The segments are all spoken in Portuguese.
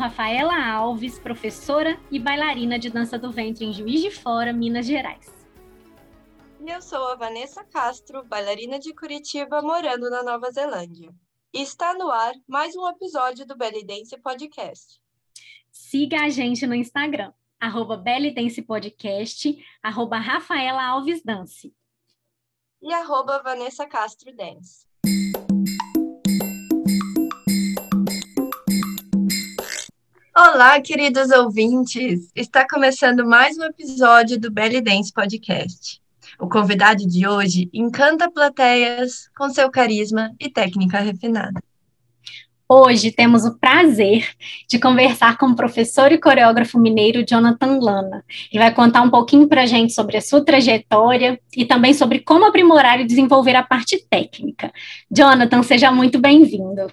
Rafaela Alves, professora e bailarina de dança do ventre em Juiz de Fora, Minas Gerais. E eu sou a Vanessa Castro, bailarina de Curitiba, morando na Nova Zelândia. E está no ar mais um episódio do Belly Dance Podcast. Siga a gente no Instagram, arroba Belly Dance Podcast, arroba Rafaela Alves Dance. E arroba Vanessa Castro Dance. Olá, queridos ouvintes! Está começando mais um episódio do Belly Dance Podcast. O convidado de hoje encanta plateias com seu carisma e técnica refinada. Hoje temos o prazer de conversar com o professor e coreógrafo mineiro Jonathan Lana. Ele vai contar um pouquinho para a gente sobre a sua trajetória e também sobre como aprimorar e desenvolver a parte técnica. Jonathan, seja muito bem-vindo.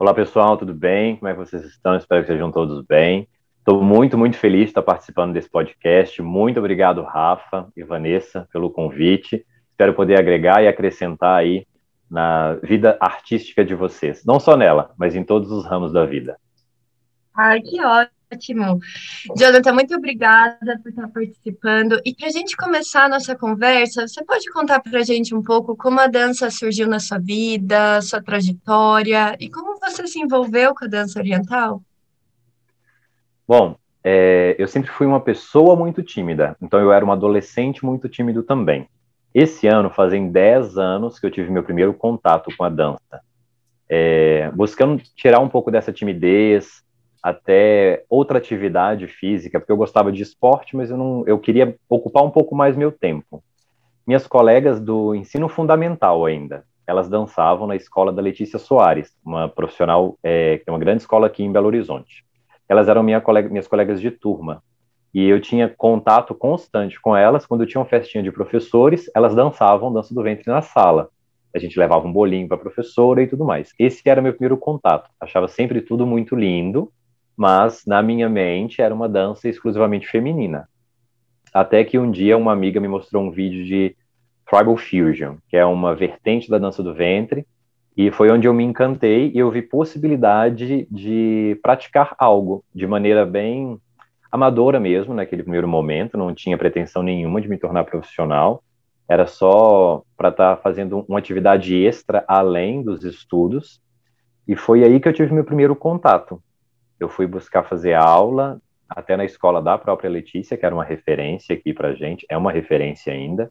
Olá, pessoal, tudo bem? Como é que vocês estão? Espero que sejam todos bem. Estou muito, muito feliz de estar participando desse podcast. Muito obrigado, Rafa e Vanessa, pelo convite. Espero poder agregar e acrescentar aí na vida artística de vocês. Não só nela, mas em todos os ramos da vida. Ai, que ótimo! Ótimo. Jonathan, muito obrigada por estar participando. E para a gente começar a nossa conversa, você pode contar para a gente um pouco como a dança surgiu na sua vida, sua trajetória e como você se envolveu com a dança oriental? Bom, é, eu sempre fui uma pessoa muito tímida, então eu era um adolescente muito tímido também. Esse ano fazem 10 anos que eu tive meu primeiro contato com a dança. É, buscando tirar um pouco dessa timidez, até outra atividade física, porque eu gostava de esporte, mas eu não, eu queria ocupar um pouco mais meu tempo. Minhas colegas do ensino fundamental ainda, elas dançavam na escola da Letícia Soares, uma profissional é, que é uma grande escola aqui em Belo Horizonte. Elas eram minha colega, minhas colegas de turma e eu tinha contato constante com elas quando tinha uma festinha de professores, elas dançavam dança do ventre na sala. A gente levava um bolinho para a professora e tudo mais. Esse era meu primeiro contato. Achava sempre tudo muito lindo mas na minha mente era uma dança exclusivamente feminina. Até que um dia uma amiga me mostrou um vídeo de Tribal Fusion, que é uma vertente da dança do ventre, e foi onde eu me encantei e eu vi possibilidade de praticar algo de maneira bem amadora mesmo, naquele primeiro momento, não tinha pretensão nenhuma de me tornar profissional, era só para estar tá fazendo uma atividade extra além dos estudos, e foi aí que eu tive meu primeiro contato eu fui buscar fazer aula até na escola da própria Letícia, que era uma referência aqui para gente, é uma referência ainda.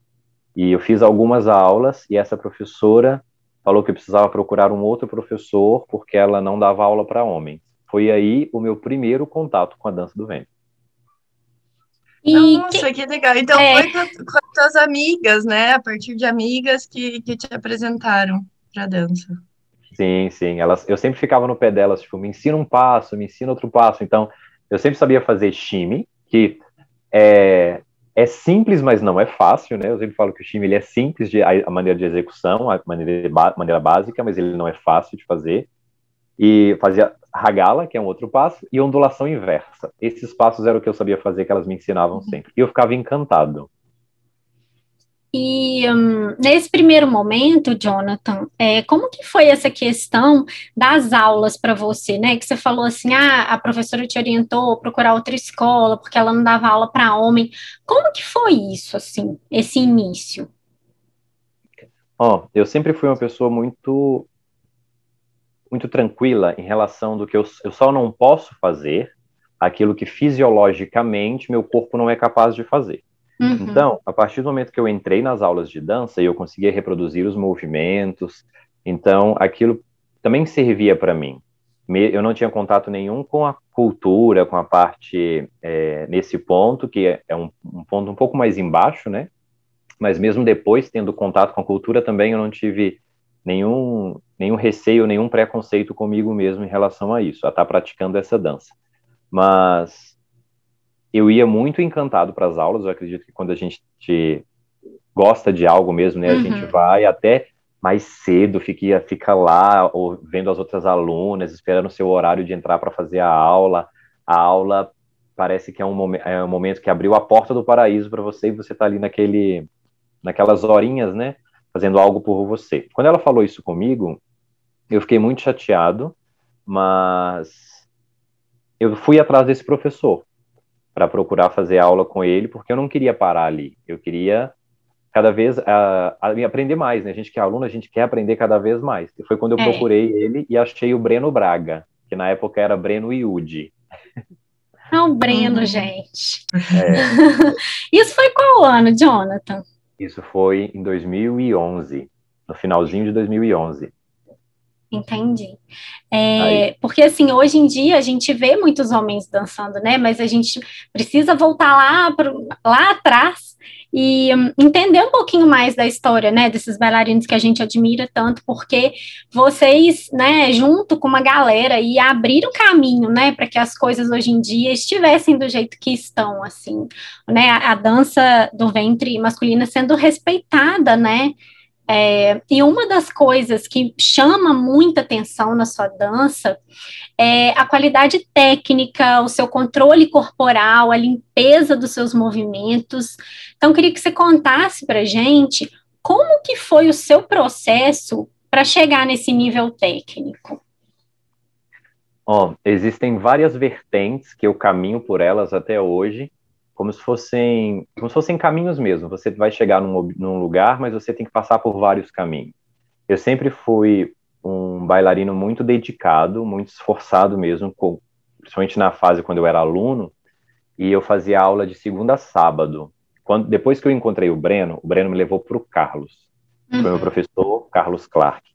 E eu fiz algumas aulas e essa professora falou que eu precisava procurar um outro professor porque ela não dava aula para homens. Foi aí o meu primeiro contato com a dança do vento. E Nossa, que... que legal. Então é... foi com, com as tuas amigas, né? A partir de amigas que, que te apresentaram para dança. Sim, sim. Elas, eu sempre ficava no pé delas, tipo, me ensina um passo, me ensina outro passo. Então, eu sempre sabia fazer shime, que é, é simples, mas não é fácil, né? Eu sempre falo que o shime ele é simples de, a, maneira de execução, a maneira, maneira básica, mas ele não é fácil de fazer. E fazia ragala, que é um outro passo, e ondulação inversa. Esses passos eram o que eu sabia fazer, que elas me ensinavam sempre. E eu ficava encantado. E um, nesse primeiro momento, Jonathan, é, como que foi essa questão das aulas para você, né? Que você falou assim, ah, a professora te orientou a procurar outra escola porque ela não dava aula para homem. Como que foi isso, assim, esse início? Ó, oh, eu sempre fui uma pessoa muito muito tranquila em relação do que eu, eu só não posso fazer aquilo que fisiologicamente meu corpo não é capaz de fazer. Uhum. Então, a partir do momento que eu entrei nas aulas de dança e eu conseguia reproduzir os movimentos, então aquilo também servia para mim. Eu não tinha contato nenhum com a cultura, com a parte é, nesse ponto, que é, é um, um ponto um pouco mais embaixo, né? Mas mesmo depois, tendo contato com a cultura, também eu não tive nenhum, nenhum receio, nenhum preconceito comigo mesmo em relação a isso, a estar tá praticando essa dança. Mas eu ia muito encantado para as aulas. Eu acredito que quando a gente gosta de algo mesmo, né, a gente uhum. vai até mais cedo, fica, fica lá ou vendo as outras alunas, esperando o seu horário de entrar para fazer a aula. A aula parece que é um, momen é um momento que abriu a porta do paraíso para você e você está ali naquele, naquelas horinhas, né, fazendo algo por você. Quando ela falou isso comigo, eu fiquei muito chateado, mas eu fui atrás desse professor para procurar fazer aula com ele, porque eu não queria parar ali. Eu queria cada vez uh, aprender mais, né? A gente que é aluno, a gente quer aprender cada vez mais. E foi quando eu é. procurei ele e achei o Breno Braga, que na época era Breno Iude. Não, Breno, uhum. gente. É. Isso foi qual ano, Jonathan? Isso foi em 2011, no finalzinho de 2011. Entendi. É, porque assim, hoje em dia a gente vê muitos homens dançando, né? Mas a gente precisa voltar lá, pro, lá atrás e um, entender um pouquinho mais da história, né? Desses bailarinos que a gente admira tanto, porque vocês, né, junto com uma galera e abriram caminho, né, para que as coisas hoje em dia estivessem do jeito que estão, assim, né? A, a dança do ventre masculina sendo respeitada, né? É, e uma das coisas que chama muita atenção na sua dança é a qualidade técnica, o seu controle corporal, a limpeza dos seus movimentos. Então, queria que você contasse para gente como que foi o seu processo para chegar nesse nível técnico. Oh, existem várias vertentes que eu caminho por elas até hoje, como se fossem, como se fossem caminhos mesmo. Você vai chegar num, num lugar, mas você tem que passar por vários caminhos. Eu sempre fui um bailarino muito dedicado, muito esforçado mesmo, com, principalmente na fase quando eu era aluno, e eu fazia aula de segunda a sábado. Quando, depois que eu encontrei o Breno, o Breno me levou para o Carlos, uhum. foi meu professor, Carlos Clark,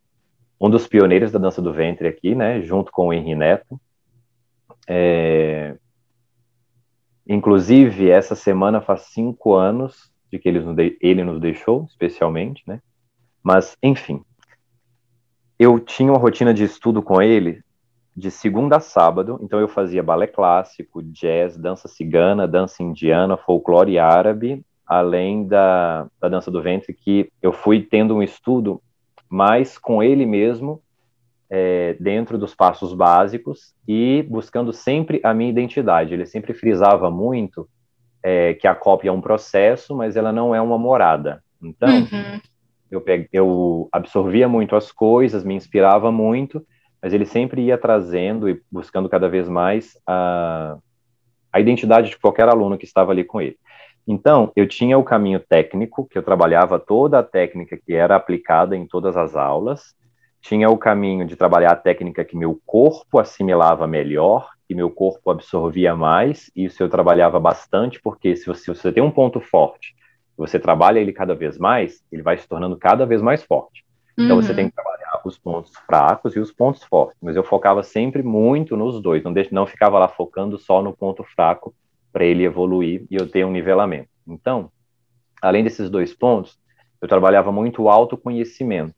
um dos pioneiros da dança do ventre aqui, né, junto com o Henri Neto. É, Inclusive, essa semana faz cinco anos de que ele nos, de, ele nos deixou, especialmente, né? Mas, enfim, eu tinha uma rotina de estudo com ele de segunda a sábado, então eu fazia balé clássico, jazz, dança cigana, dança indiana, folclore árabe, além da, da dança do ventre, que eu fui tendo um estudo mais com ele mesmo é, dentro dos passos básicos e buscando sempre a minha identidade. Ele sempre frisava muito é, que a cópia é um processo, mas ela não é uma morada. Então, uhum. eu, eu absorvia muito as coisas, me inspirava muito, mas ele sempre ia trazendo e buscando cada vez mais a, a identidade de qualquer aluno que estava ali com ele. Então, eu tinha o caminho técnico, que eu trabalhava toda a técnica que era aplicada em todas as aulas, tinha o caminho de trabalhar a técnica que meu corpo assimilava melhor, que meu corpo absorvia mais, e isso eu trabalhava bastante, porque se você, se você tem um ponto forte, você trabalha ele cada vez mais, ele vai se tornando cada vez mais forte. Então uhum. você tem que trabalhar os pontos fracos e os pontos fortes, mas eu focava sempre muito nos dois, não, não ficava lá focando só no ponto fraco para ele evoluir e eu ter um nivelamento. Então, além desses dois pontos, eu trabalhava muito o autoconhecimento.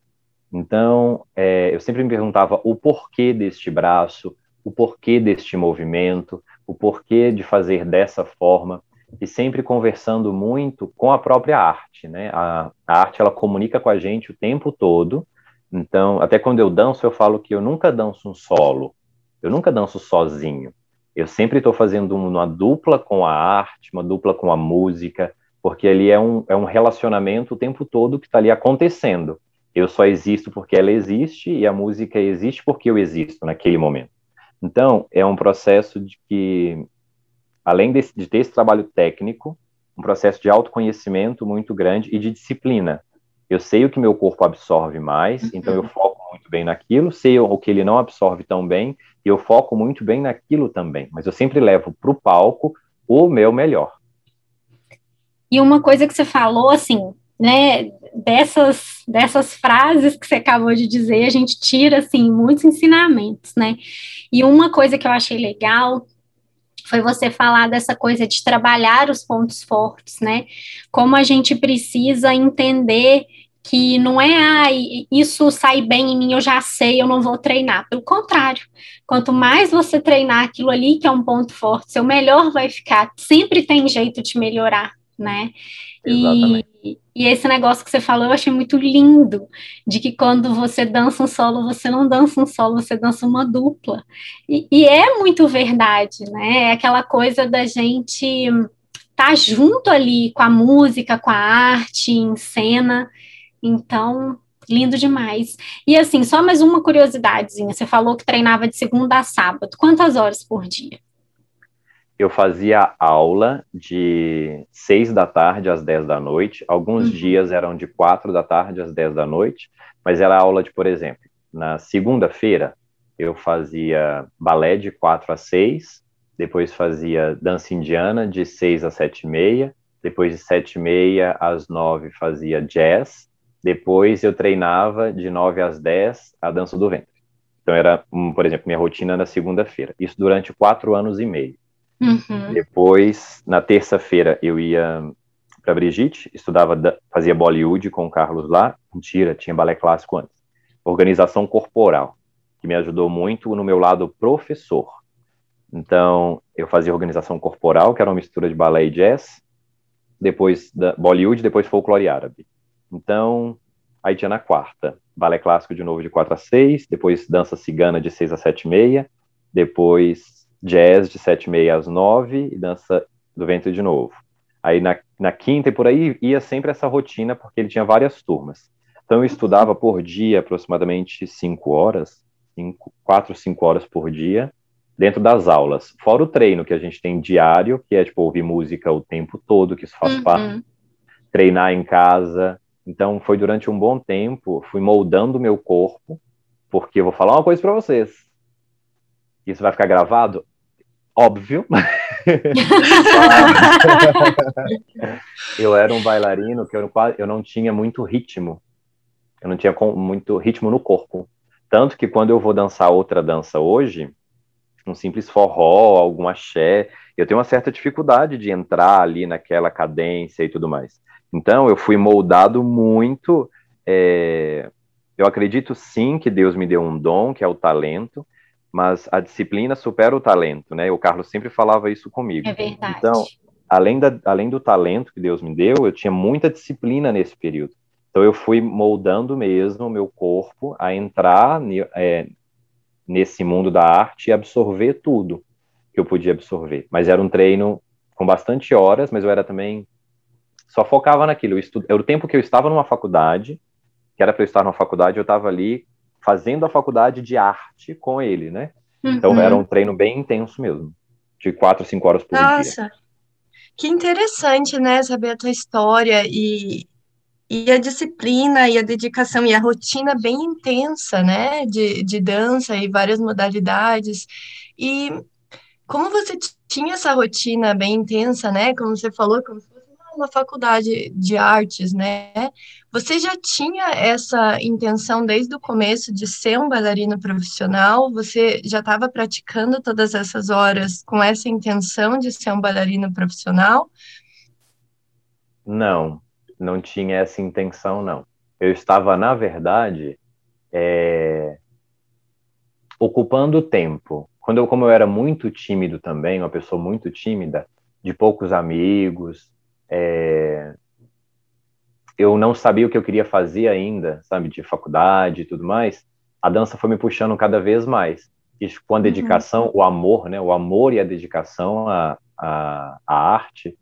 Então, é, eu sempre me perguntava o porquê deste braço, o porquê deste movimento, o porquê de fazer dessa forma, e sempre conversando muito com a própria arte, né? A, a arte, ela comunica com a gente o tempo todo, então, até quando eu danço, eu falo que eu nunca danço um solo, eu nunca danço sozinho, eu sempre estou fazendo uma dupla com a arte, uma dupla com a música, porque ali é um, é um relacionamento o tempo todo que está ali acontecendo eu só existo porque ela existe e a música existe porque eu existo naquele momento. Então, é um processo de que, além de, de ter esse trabalho técnico, um processo de autoconhecimento muito grande e de disciplina. Eu sei o que meu corpo absorve mais, uhum. então eu foco muito bem naquilo, sei o que ele não absorve tão bem, e eu foco muito bem naquilo também. Mas eu sempre levo para o palco o meu melhor. E uma coisa que você falou, assim, né, dessas, dessas frases que você acabou de dizer, a gente tira, assim, muitos ensinamentos, né, e uma coisa que eu achei legal foi você falar dessa coisa de trabalhar os pontos fortes, né, como a gente precisa entender que não é, ah, isso sai bem em mim, eu já sei, eu não vou treinar. Pelo contrário, quanto mais você treinar aquilo ali, que é um ponto forte, seu melhor vai ficar. Sempre tem jeito de melhorar, né? Exatamente. E, esse negócio que você falou eu achei muito lindo, de que quando você dança um solo, você não dança um solo, você dança uma dupla. E, e é muito verdade, né? É aquela coisa da gente estar tá junto ali com a música, com a arte, em cena. Então, Lindo demais. E assim, só mais uma curiosidadezinha. Você falou que treinava de segunda a sábado. Quantas horas por dia? Eu fazia aula de seis da tarde às dez da noite. Alguns uhum. dias eram de quatro da tarde às dez da noite, mas era aula de, por exemplo, na segunda-feira eu fazia balé de quatro a seis, depois fazia dança indiana de seis a sete e meia, depois de sete e meia às nove fazia jazz, depois eu treinava de 9 às 10 a dança do ventre. Então era, por exemplo, minha rotina na segunda-feira. Isso durante quatro anos e meio. Uhum. Depois, na terça-feira, eu ia para Brigitte, estudava, fazia Bollywood com o Carlos lá. Mentira, tinha balé clássico antes. Organização corporal, que me ajudou muito no meu lado professor. Então, eu fazia organização corporal, que era uma mistura de balé e jazz. Depois da Bollywood, depois folclore árabe. Então, aí tinha na quarta, balé clássico de novo de 4 a 6, depois dança cigana de 6 a 7 e meia, depois jazz de 7 e meia às 9 e dança do ventre de novo. Aí na, na quinta e por aí ia sempre essa rotina, porque ele tinha várias turmas. Então eu estudava por dia aproximadamente 5 horas, 4, 5 horas por dia, dentro das aulas. Fora o treino que a gente tem diário, que é tipo ouvir música o tempo todo, que isso faz uhum. parte. Treinar em casa, então, foi durante um bom tempo, fui moldando o meu corpo, porque eu vou falar uma coisa para vocês. Isso vai ficar gravado? Óbvio. eu era um bailarino que eu, eu não tinha muito ritmo. Eu não tinha muito ritmo no corpo. Tanto que quando eu vou dançar outra dança hoje, um simples forró, algum axé, eu tenho uma certa dificuldade de entrar ali naquela cadência e tudo mais. Então, eu fui moldado muito. É, eu acredito sim que Deus me deu um dom, que é o talento, mas a disciplina supera o talento, né? O Carlos sempre falava isso comigo. É verdade. Então, além, da, além do talento que Deus me deu, eu tinha muita disciplina nesse período. Então, eu fui moldando mesmo o meu corpo a entrar é, nesse mundo da arte e absorver tudo que eu podia absorver. Mas era um treino com bastante horas, mas eu era também só focava naquilo. Estu... Era o tempo que eu estava numa faculdade, que era para eu estar numa faculdade, eu estava ali fazendo a faculdade de arte com ele, né? Então, uhum. Então era um treino bem intenso mesmo, de quatro, cinco horas por Nossa. dia. Nossa, que interessante, né? Saber a tua história e, e a disciplina e a dedicação e a rotina bem intensa, né? De, de dança e várias modalidades. E como você tinha essa rotina bem intensa, né? Como você falou, como na faculdade de artes, né? Você já tinha essa intenção desde o começo de ser um bailarino profissional? Você já estava praticando todas essas horas com essa intenção de ser um bailarino profissional? Não, não tinha essa intenção, não. Eu estava, na verdade, é... ocupando tempo. Quando eu, como eu era muito tímido também, uma pessoa muito tímida, de poucos amigos, é, eu não sabia o que eu queria fazer ainda, sabe, de faculdade e tudo mais, a dança foi me puxando cada vez mais. E com a uhum. dedicação, uhum. o amor, né, o amor e a dedicação à, à, à, arte,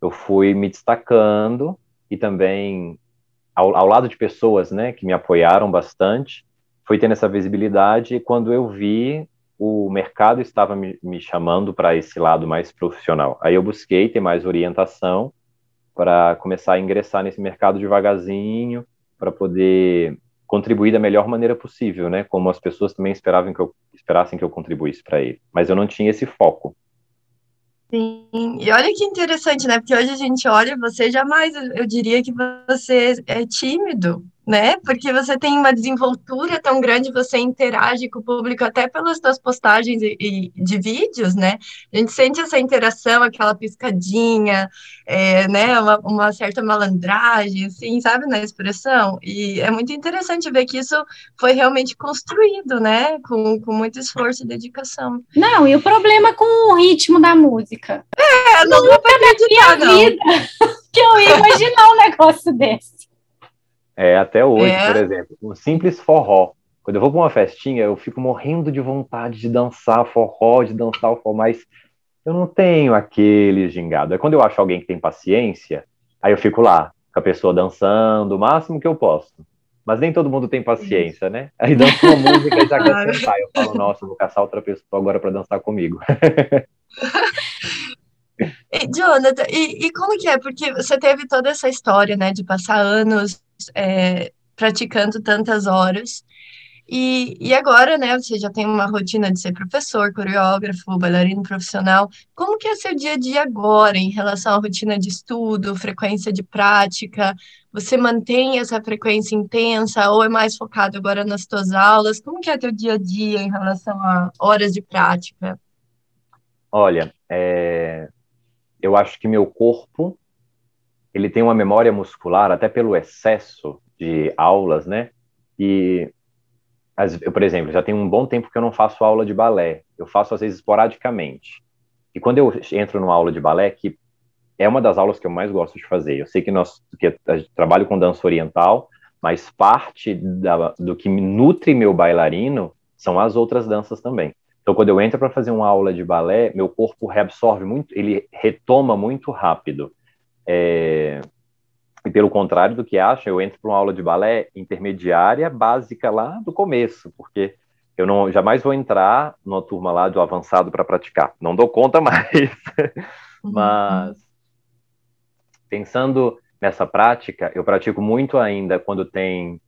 eu fui me destacando e também ao, ao lado de pessoas, né, que me apoiaram bastante, fui tendo essa visibilidade e quando eu vi o mercado estava me, me chamando para esse lado mais profissional. Aí eu busquei ter mais orientação para começar a ingressar nesse mercado devagarzinho, para poder contribuir da melhor maneira possível, né? Como as pessoas também esperavam que eu esperassem que eu contribuísse para ele. Mas eu não tinha esse foco. Sim, e olha que interessante, né? Porque hoje a gente olha, você jamais, eu diria que você é tímido, né? Porque você tem uma desenvoltura tão grande, você interage com o público até pelas suas postagens e, e de vídeos, né? A gente sente essa interação, aquela piscadinha, é, né? Uma, uma, certa malandragem, assim, sabe, na expressão. E é muito interessante ver que isso foi realmente construído, né? Com, com muito esforço e dedicação. Não, e o problema com o ritmo da música? É, não, não dá pra acreditar, não. Vida que eu ia imaginar um negócio desse. É, até hoje, é. por exemplo, um simples forró. Quando eu vou para uma festinha, eu fico morrendo de vontade de dançar forró, de dançar o forró, mas eu não tenho aquele gingado. É quando eu acho alguém que tem paciência, aí eu fico lá, com a pessoa dançando, o máximo que eu posso. mas nem todo mundo tem paciência, né? Aí dança uma música e já quer sentar. Eu falo, nossa, vou caçar outra pessoa agora para dançar comigo. E, Jonathan, e, e, como que é? Porque você teve toda essa história, né, de passar anos é, praticando tantas horas, e, e agora, né, você já tem uma rotina de ser professor, coreógrafo, bailarino profissional. Como que é seu dia a dia agora em relação à rotina de estudo, frequência de prática? Você mantém essa frequência intensa ou é mais focado agora nas suas aulas? Como que é teu dia a dia em relação a horas de prática? Olha, é... eu acho que meu corpo ele tem uma memória muscular até pelo excesso de aulas, né? E eu, por exemplo, já tem um bom tempo que eu não faço aula de balé. Eu faço às vezes esporadicamente. E quando eu entro numa aula de balé, que é uma das aulas que eu mais gosto de fazer. Eu sei que nós que trabalho com dança oriental, mas parte da, do que nutre meu bailarino são as outras danças também. Então, quando eu entro para fazer uma aula de balé, meu corpo reabsorve muito, ele retoma muito rápido. É, e pelo contrário do que acha, eu entro para uma aula de balé intermediária, básica lá do começo, porque eu não jamais vou entrar numa turma lá do avançado para praticar. Não dou conta mais. Uhum. Mas pensando nessa prática, eu pratico muito ainda quando tem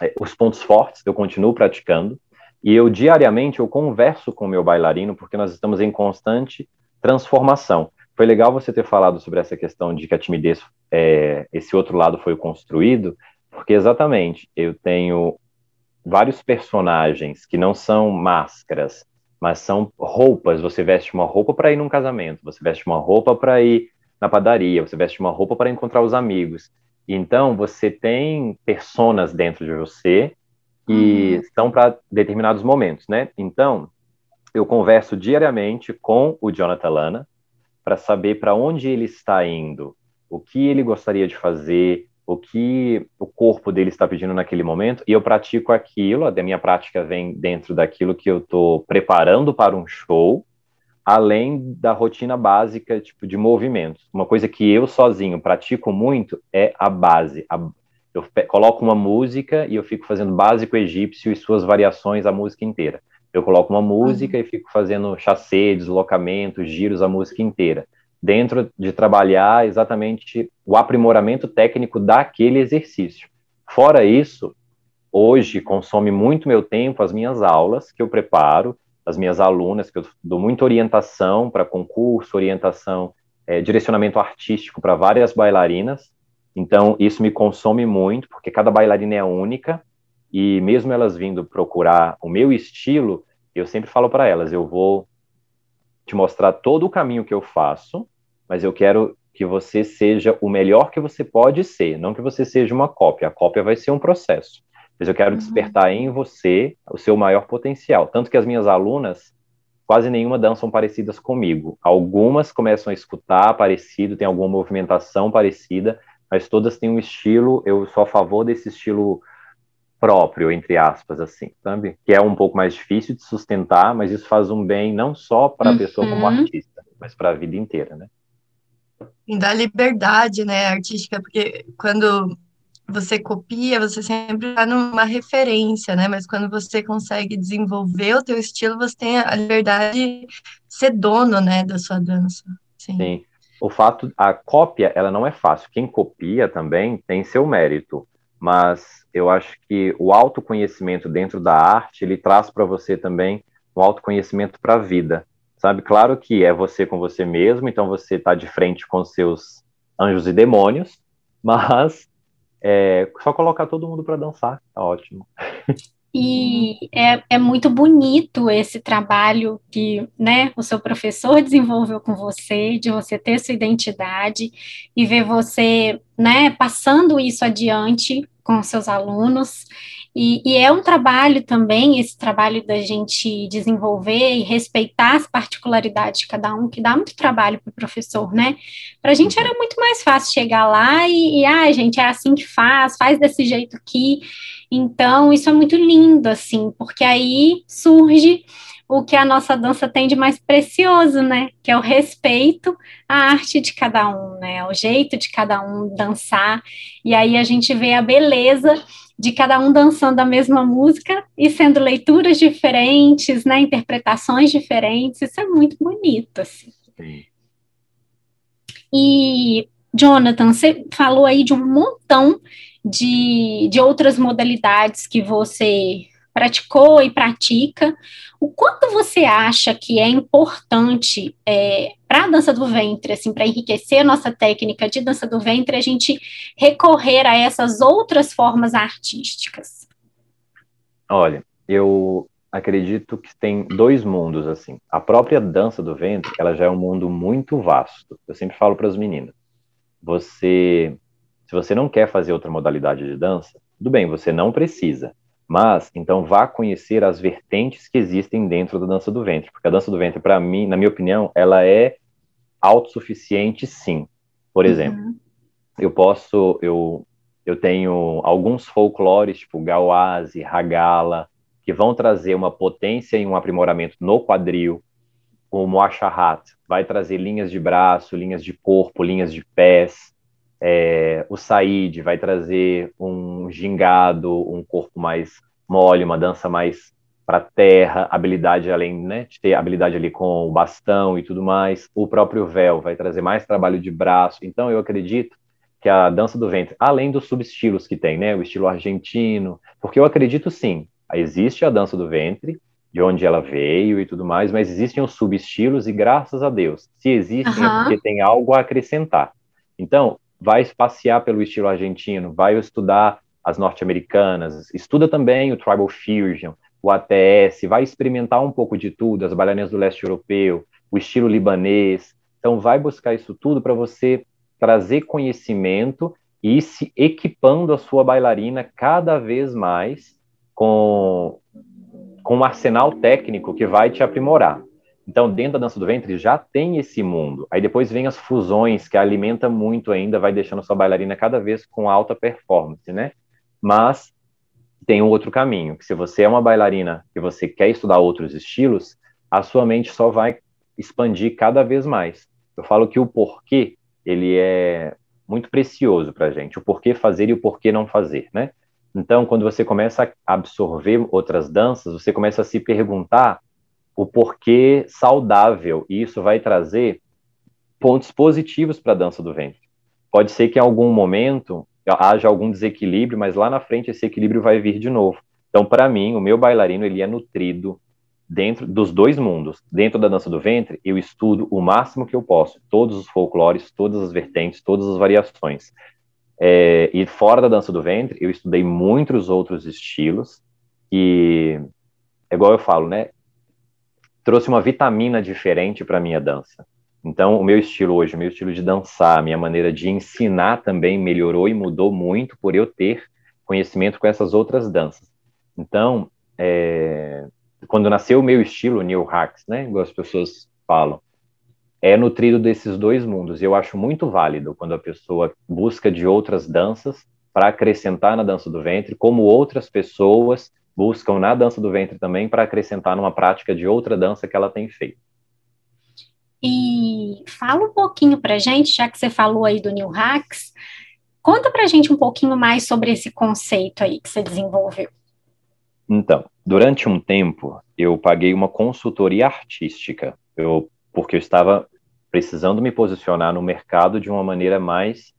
é, os pontos fortes, eu continuo praticando. E eu diariamente eu converso com o meu bailarino, porque nós estamos em constante transformação. Foi legal você ter falado sobre essa questão de que a timidez, é, esse outro lado foi construído, porque exatamente eu tenho vários personagens que não são máscaras, mas são roupas. Você veste uma roupa para ir num casamento, você veste uma roupa para ir na padaria, você veste uma roupa para encontrar os amigos. Então, você tem personas dentro de você que uhum. estão para determinados momentos, né? Então, eu converso diariamente com o Jonathan Lana, para saber para onde ele está indo, o que ele gostaria de fazer, o que o corpo dele está pedindo naquele momento, e eu pratico aquilo, a minha prática vem dentro daquilo que eu estou preparando para um show, além da rotina básica, tipo, de movimentos. Uma coisa que eu sozinho pratico muito é a base. A, eu coloco uma música e eu fico fazendo básico egípcio e suas variações a música inteira. Eu coloco uma música e fico fazendo chassé, deslocamento, giros, a música inteira. Dentro de trabalhar exatamente o aprimoramento técnico daquele exercício. Fora isso, hoje consome muito meu tempo as minhas aulas que eu preparo, as minhas alunas, que eu dou muita orientação para concurso, orientação, é, direcionamento artístico para várias bailarinas. Então, isso me consome muito, porque cada bailarina é única, e mesmo elas vindo procurar o meu estilo, eu sempre falo para elas: eu vou te mostrar todo o caminho que eu faço, mas eu quero que você seja o melhor que você pode ser, não que você seja uma cópia. A cópia vai ser um processo. Mas eu quero uhum. despertar em você o seu maior potencial. Tanto que as minhas alunas, quase nenhuma dançam parecidas comigo. Algumas começam a escutar parecido, tem alguma movimentação parecida, mas todas têm um estilo. Eu sou a favor desse estilo próprio, entre aspas, assim, sabe? Que é um pouco mais difícil de sustentar, mas isso faz um bem não só para a uhum. pessoa como artista, mas para a vida inteira, né? E dá liberdade, né, artística, porque quando você copia, você sempre está numa referência, né? Mas quando você consegue desenvolver o teu estilo, você tem a liberdade de ser dono, né, da sua dança. Sim. Sim. O fato, a cópia, ela não é fácil. Quem copia também tem seu mérito mas eu acho que o autoconhecimento dentro da arte, ele traz para você também um autoconhecimento para a vida, sabe? Claro que é você com você mesmo, então você está de frente com seus anjos e demônios, mas é só colocar todo mundo para dançar, tá ótimo. E é, é muito bonito esse trabalho que né, o seu professor desenvolveu com você, de você ter sua identidade e ver você né, passando isso adiante com seus alunos. E, e, é um trabalho também, esse trabalho da gente desenvolver e respeitar as particularidades de cada um, que dá muito trabalho para o professor, né? Para a gente era muito mais fácil chegar lá e, e, ah, gente, é assim que faz, faz desse jeito aqui. Então, isso é muito lindo, assim, porque aí surge o que a nossa dança tem de mais precioso, né? Que é o respeito à arte de cada um, né? O jeito de cada um dançar. E aí a gente vê a beleza de cada um dançando a mesma música e sendo leituras diferentes, né? Interpretações diferentes. Isso é muito bonito, assim. Sim. E Jonathan, você falou aí de um montão de, de outras modalidades que você praticou e pratica. O quanto você acha que é importante é, para a dança do ventre, assim, para enriquecer a nossa técnica de dança do ventre, a gente recorrer a essas outras formas artísticas? Olha, eu acredito que tem dois mundos assim. A própria dança do ventre, ela já é um mundo muito vasto. Eu sempre falo para as meninas, você, se você não quer fazer outra modalidade de dança, tudo bem, você não precisa. Mas, então, vá conhecer as vertentes que existem dentro da dança do ventre, porque a dança do ventre, para mim, na minha opinião, ela é autossuficiente, sim. Por uhum. exemplo, uhum. eu posso, eu, eu tenho alguns folclores, tipo Gauase, Ragala, que vão trazer uma potência e um aprimoramento no quadril. O Moacharat vai trazer linhas de braço, linhas de corpo, linhas de pés. É, o Said vai trazer um gingado, um corpo mais mole, uma dança mais para terra, habilidade além né, de ter habilidade ali com o bastão e tudo mais. O próprio véu vai trazer mais trabalho de braço. Então eu acredito que a dança do ventre, além dos subestilos que tem, né, o estilo argentino, porque eu acredito sim, existe a dança do ventre, de onde ela veio e tudo mais, mas existem os subestilos e graças a Deus, se existem uhum. é porque tem algo a acrescentar. Então, vai passear pelo estilo argentino, vai estudar as norte-americanas, estuda também o Tribal Fusion, o ATS, vai experimentar um pouco de tudo, as bailarinas do leste europeu, o estilo libanês. Então, vai buscar isso tudo para você trazer conhecimento e se equipando a sua bailarina cada vez mais com, com um arsenal técnico que vai te aprimorar. Então, dentro da dança do ventre já tem esse mundo. Aí depois vem as fusões, que alimenta muito ainda, vai deixando sua bailarina cada vez com alta performance, né? Mas tem um outro caminho, que se você é uma bailarina e você quer estudar outros estilos, a sua mente só vai expandir cada vez mais. Eu falo que o porquê, ele é muito precioso para a gente, o porquê fazer e o porquê não fazer, né? Então, quando você começa a absorver outras danças, você começa a se perguntar o porquê saudável, e isso vai trazer pontos positivos para a dança do ventre. Pode ser que em algum momento haja algum desequilíbrio, mas lá na frente esse equilíbrio vai vir de novo. Então, para mim, o meu bailarino ele é nutrido dentro dos dois mundos. Dentro da dança do ventre, eu estudo o máximo que eu posso, todos os folclores, todas as vertentes, todas as variações. É, e fora da dança do ventre, eu estudei muitos outros estilos e, é igual eu falo, né? Trouxe uma vitamina diferente para minha dança. Então, o meu estilo hoje, o meu estilo de dançar, a minha maneira de ensinar também melhorou e mudou muito por eu ter conhecimento com essas outras danças. Então, é, quando nasceu o meu estilo, New Hacks, né, igual as pessoas falam, é nutrido desses dois mundos. E eu acho muito válido quando a pessoa busca de outras danças para acrescentar na dança do ventre, como outras pessoas buscam na dança do ventre também para acrescentar numa prática de outra dança que ela tem feito. E fala um pouquinho para gente, já que você falou aí do New Hacks, conta para gente um pouquinho mais sobre esse conceito aí que você desenvolveu. Então, durante um tempo, eu paguei uma consultoria artística, eu, porque eu estava precisando me posicionar no mercado de uma maneira mais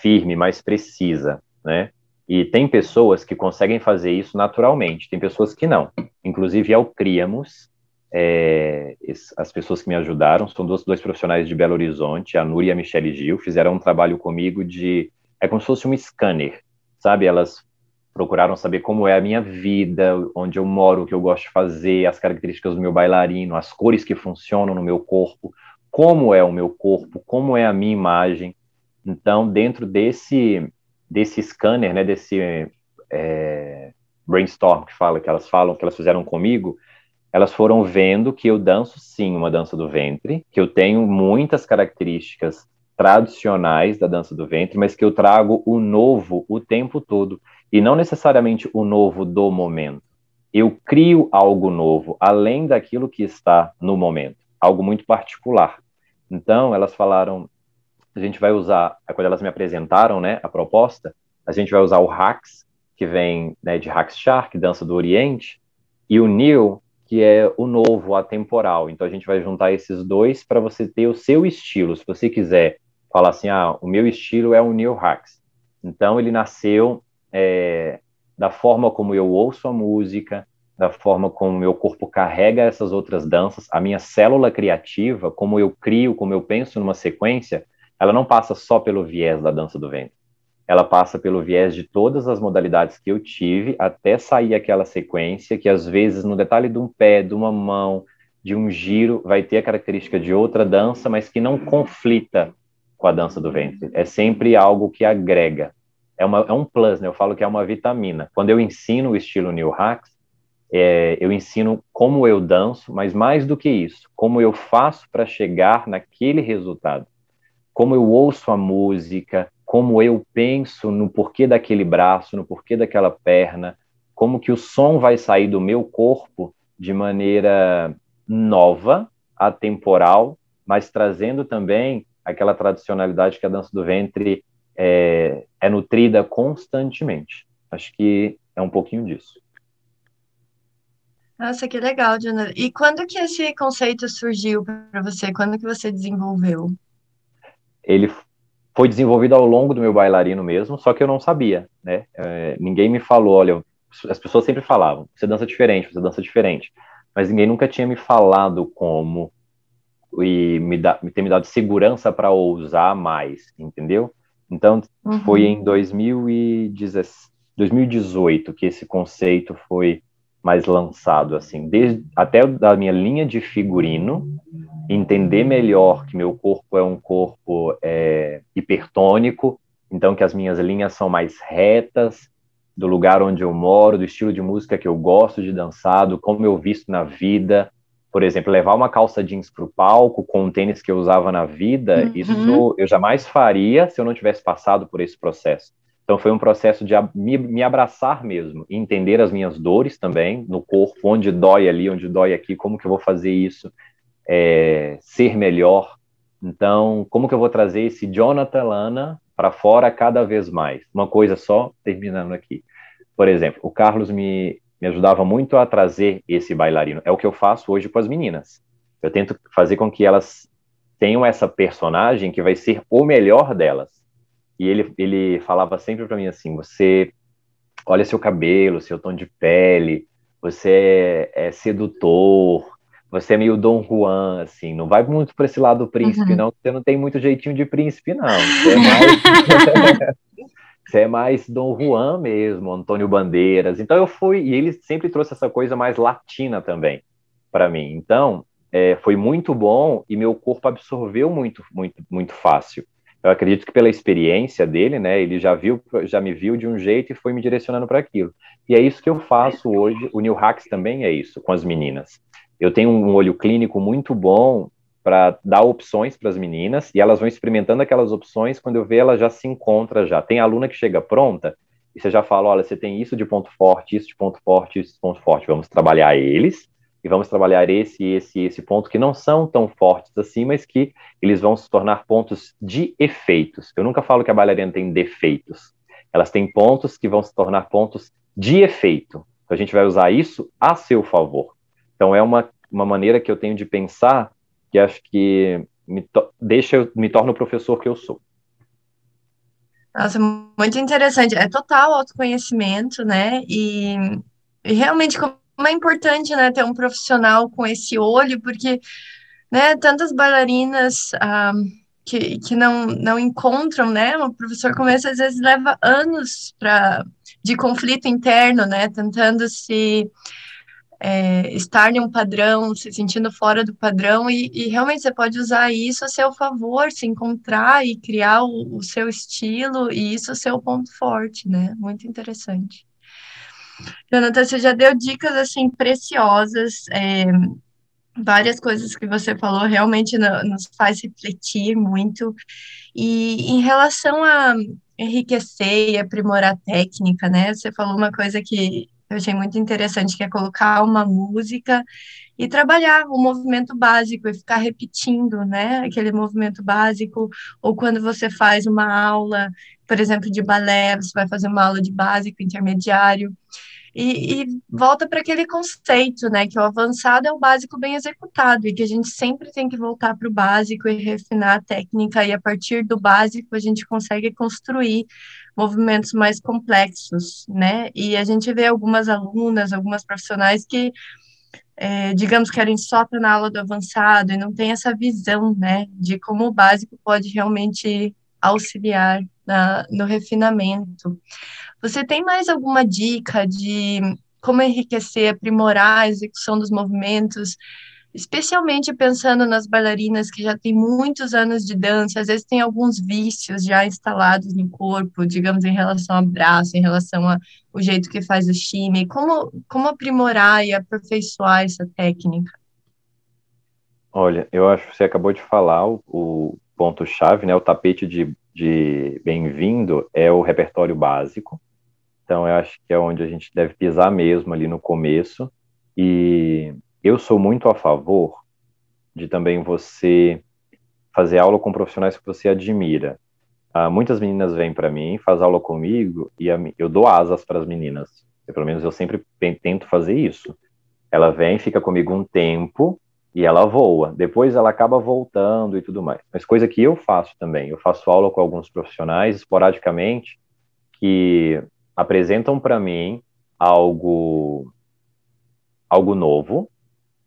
firme, mais precisa, né? E tem pessoas que conseguem fazer isso naturalmente, tem pessoas que não. Inclusive, ao Criamos, é, as pessoas que me ajudaram são dois, dois profissionais de Belo Horizonte, a Núria e a Michelle Gil, fizeram um trabalho comigo de. É como se fosse um scanner, sabe? Elas procuraram saber como é a minha vida, onde eu moro, o que eu gosto de fazer, as características do meu bailarino, as cores que funcionam no meu corpo, como é o meu corpo, como é a minha imagem. Então, dentro desse desse scanner, né, desse é, brainstorm que fala, que elas falam, que elas fizeram comigo, elas foram vendo que eu danço sim uma dança do ventre, que eu tenho muitas características tradicionais da dança do ventre, mas que eu trago o novo o tempo todo e não necessariamente o novo do momento. eu crio algo novo, além daquilo que está no momento, algo muito particular. Então, elas falaram, a gente vai usar, quando elas me apresentaram, né, a proposta, a gente vai usar o Hax, que vem né, de Hax Shark, dança do Oriente, e o New, que é o novo, atemporal. Então, a gente vai juntar esses dois para você ter o seu estilo. Se você quiser falar assim, ah, o meu estilo é o New Hax. Então, ele nasceu é, da forma como eu ouço a música, da forma como meu corpo carrega essas outras danças, a minha célula criativa, como eu crio, como eu penso numa sequência, ela não passa só pelo viés da dança do vento. Ela passa pelo viés de todas as modalidades que eu tive até sair aquela sequência, que às vezes no detalhe de um pé, de uma mão, de um giro, vai ter a característica de outra dança, mas que não conflita com a dança do ventre. É sempre algo que agrega é, uma, é um plus, né? Eu falo que é uma vitamina. Quando eu ensino o estilo New Hacks, é, eu ensino como eu danço, mas mais do que isso, como eu faço para chegar naquele resultado. Como eu ouço a música, como eu penso no porquê daquele braço, no porquê daquela perna, como que o som vai sair do meu corpo de maneira nova, atemporal, mas trazendo também aquela tradicionalidade que a dança do ventre é, é nutrida constantemente. Acho que é um pouquinho disso. Nossa, que legal, Jonathan. E quando que esse conceito surgiu para você? Quando que você desenvolveu? Ele foi desenvolvido ao longo do meu bailarino mesmo, só que eu não sabia, né? É, ninguém me falou, olha, as pessoas sempre falavam, você dança diferente, você dança diferente, mas ninguém nunca tinha me falado como e me, dá, me ter me dado segurança para ousar mais, entendeu? Então, uhum. foi em 2018 que esse conceito foi mais lançado, assim, desde até da minha linha de figurino, entender melhor que meu corpo é um corpo é, hipertônico, então que as minhas linhas são mais retas, do lugar onde eu moro, do estilo de música que eu gosto de dançar, do como eu visto na vida, por exemplo, levar uma calça jeans para o palco com o tênis que eu usava na vida, uhum. isso eu jamais faria se eu não tivesse passado por esse processo. Então foi um processo de me, me abraçar mesmo, entender as minhas dores também no corpo, onde dói ali, onde dói aqui, como que eu vou fazer isso, é, ser melhor. Então, como que eu vou trazer esse Jonathan Lana para fora cada vez mais? Uma coisa só, terminando aqui. Por exemplo, o Carlos me, me ajudava muito a trazer esse bailarino. É o que eu faço hoje com as meninas. Eu tento fazer com que elas tenham essa personagem que vai ser o melhor delas. E ele, ele falava sempre para mim assim: você olha seu cabelo, seu tom de pele, você é, é, sedutor, você é meio Dom Juan, assim, não vai muito para esse lado príncipe, uhum. não, você não tem muito jeitinho de príncipe, não. Você é mais... Você é mais Dom Juan mesmo, Antônio Bandeiras. Então eu fui, e ele sempre trouxe essa coisa mais latina também para mim. Então é, foi muito bom e meu corpo absorveu muito, muito, muito fácil. Eu acredito que pela experiência dele, né, ele já viu, já me viu de um jeito e foi me direcionando para aquilo. E é isso que eu faço hoje. O New Hacks também é isso com as meninas. Eu tenho um olho clínico muito bom para dar opções para as meninas e elas vão experimentando aquelas opções. Quando eu ver, ela já se encontra já. Tem aluna que chega pronta e você já fala: olha, você tem isso de ponto forte, isso de ponto forte, isso de ponto forte. Vamos trabalhar eles e vamos trabalhar esse, esse, esse ponto que não são tão fortes assim, mas que eles vão se tornar pontos de efeitos. Eu nunca falo que a bailarina tem defeitos. Elas têm pontos que vão se tornar pontos de efeito. Então a gente vai usar isso a seu favor. Então é uma, uma maneira que eu tenho de pensar que acho que me deixa me torna o professor que eu sou. Nossa, muito interessante. É total autoconhecimento, né? E, e realmente como é importante, né, ter um profissional com esse olho, porque, né, tantas bailarinas ah, que, que não, não encontram, né? O professor começa às vezes leva anos para de conflito interno, né? Tentando se é, estar em um padrão, se sentindo fora do padrão, e, e, realmente você pode usar isso a seu favor, se encontrar e criar o, o seu estilo, e isso é o seu ponto forte, né? Muito interessante. Jonathan, você já deu dicas assim preciosas, é, várias coisas que você falou realmente no, nos faz refletir muito. E em relação a enriquecer e aprimorar a técnica, né? Você falou uma coisa que eu achei muito interessante, que é colocar uma música e trabalhar o movimento básico e ficar repetindo, né, aquele movimento básico, ou quando você faz uma aula, por exemplo, de balé, você vai fazer uma aula de básico, intermediário, e, e volta para aquele conceito, né, que o avançado é o básico bem executado, e que a gente sempre tem que voltar para o básico e refinar a técnica, e a partir do básico a gente consegue construir movimentos mais complexos, né, e a gente vê algumas alunas, algumas profissionais que é, digamos, querem só estar na aula do avançado e não tem essa visão, né, de como o básico pode realmente auxiliar na, no refinamento. Você tem mais alguma dica de como enriquecer, aprimorar a execução dos movimentos, especialmente pensando nas bailarinas que já têm muitos anos de dança, às vezes tem alguns vícios já instalados no corpo, digamos, em relação ao braço, em relação ao jeito que faz o time, como, como aprimorar e aperfeiçoar essa técnica? Olha, eu acho que você acabou de falar o, o ponto-chave, né, o tapete de, de bem-vindo é o repertório básico, então eu acho que é onde a gente deve pisar mesmo ali no começo, e eu sou muito a favor de também você fazer aula com profissionais que você admira. Ah, muitas meninas vêm para mim, faz aula comigo e a, eu dou asas para as meninas. Eu, pelo menos eu sempre tento fazer isso. Ela vem, fica comigo um tempo e ela voa. Depois ela acaba voltando e tudo mais. Mas coisa que eu faço também. Eu faço aula com alguns profissionais esporadicamente que apresentam para mim algo algo novo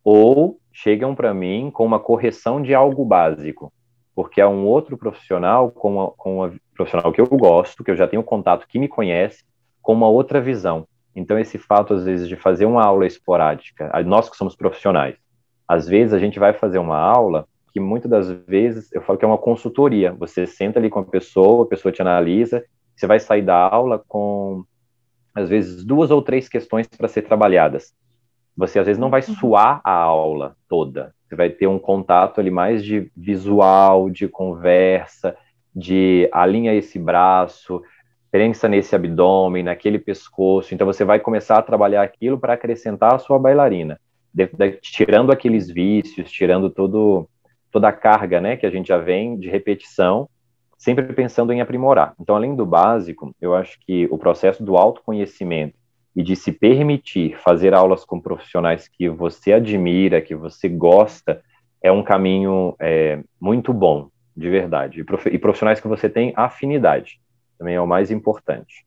ou chegam para mim com uma correção de algo básico, porque é um outro profissional com, uma, com uma profissional que eu gosto, que eu já tenho contato, que me conhece, com uma outra visão. Então, esse fato, às vezes, de fazer uma aula esporádica, nós que somos profissionais, às vezes a gente vai fazer uma aula que muitas das vezes eu falo que é uma consultoria. Você senta ali com a pessoa, a pessoa te analisa, você vai sair da aula com, às vezes, duas ou três questões para ser trabalhadas. Você às vezes não vai uhum. suar a aula toda. Você vai ter um contato ali mais de visual, de conversa, de alinha esse braço, prensa nesse abdômen, naquele pescoço. Então você vai começar a trabalhar aquilo para acrescentar a sua bailarina, de, de, tirando aqueles vícios, tirando todo, toda a carga, né, que a gente já vem de repetição, sempre pensando em aprimorar. Então, além do básico, eu acho que o processo do autoconhecimento e de se permitir fazer aulas com profissionais que você admira, que você gosta, é um caminho é, muito bom, de verdade. E profissionais que você tem afinidade, também é o mais importante.